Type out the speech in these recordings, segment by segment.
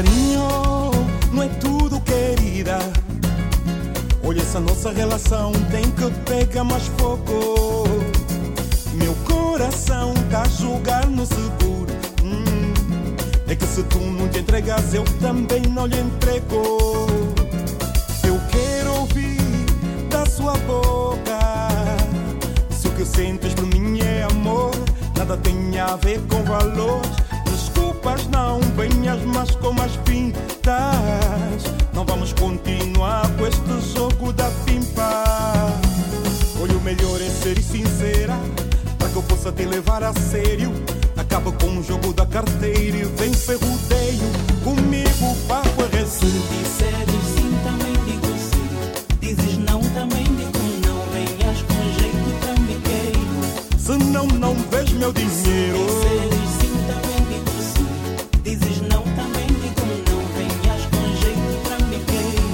Carinho não é tudo, querida. Olha, essa nossa relação tem que pegar mais fogo. Meu coração tá a jogar no seguro. Hum, é que se tu não te entregas, eu também não lhe entrego. Eu quero ouvir da sua boca. Se o que sentes por mim é amor, nada tem a ver com valores. Desculpas, não venhas mais para que eu possa te levar a sério. Acaba com o jogo da carteira e vem ser rodeio. Comigo, papo é Se disseres sim, também digo sim. Dizes não, também digo não. Venhas com jeito trambiqueiro. Se não, não vês meu dinheiro. Disseres sim, também digo sim. Dizes não, também digo não. Venhas com jeito trambiqueiro.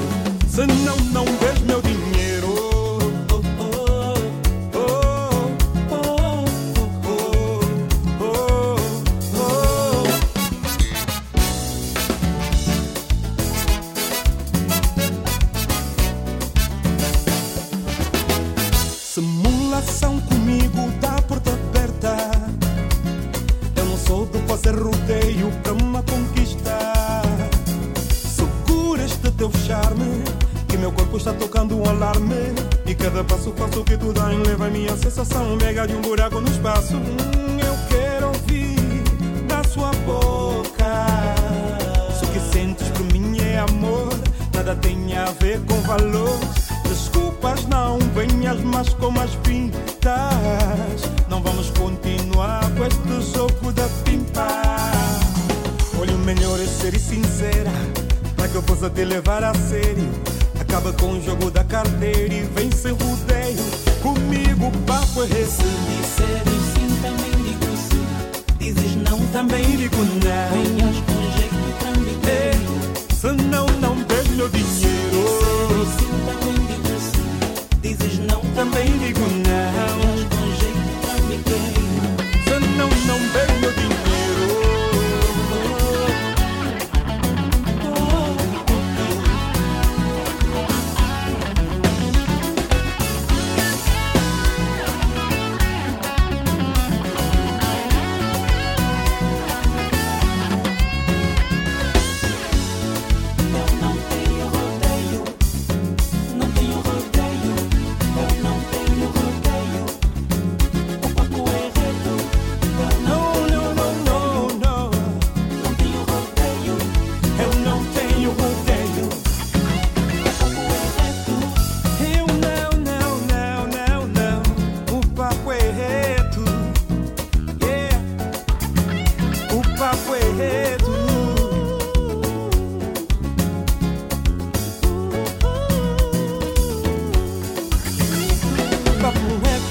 Se não, não vês está tocando um alarme. E cada passo faço que tu dá leva a minha sensação mega de um buraco no espaço. Hum, eu quero ouvir da sua boca. Se o que sentes por mim é amor, nada tem a ver com valor. Desculpas, não venhas mais com as pintas. Não vamos continuar com este jogo da pimpa. Olha, o melhor é ser sincera, para que eu possa te levar a sério. Acaba com o jogo da carteira e vem o rodeio. Comigo o papo é esse. Se disseres sim, também digo sim. Dizes não, também digo não. Venhas com jeito trambiqueiro. É, se não, não vejo dinheiro. Disseres sim, também digo sim. Dizes não, também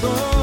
Oh.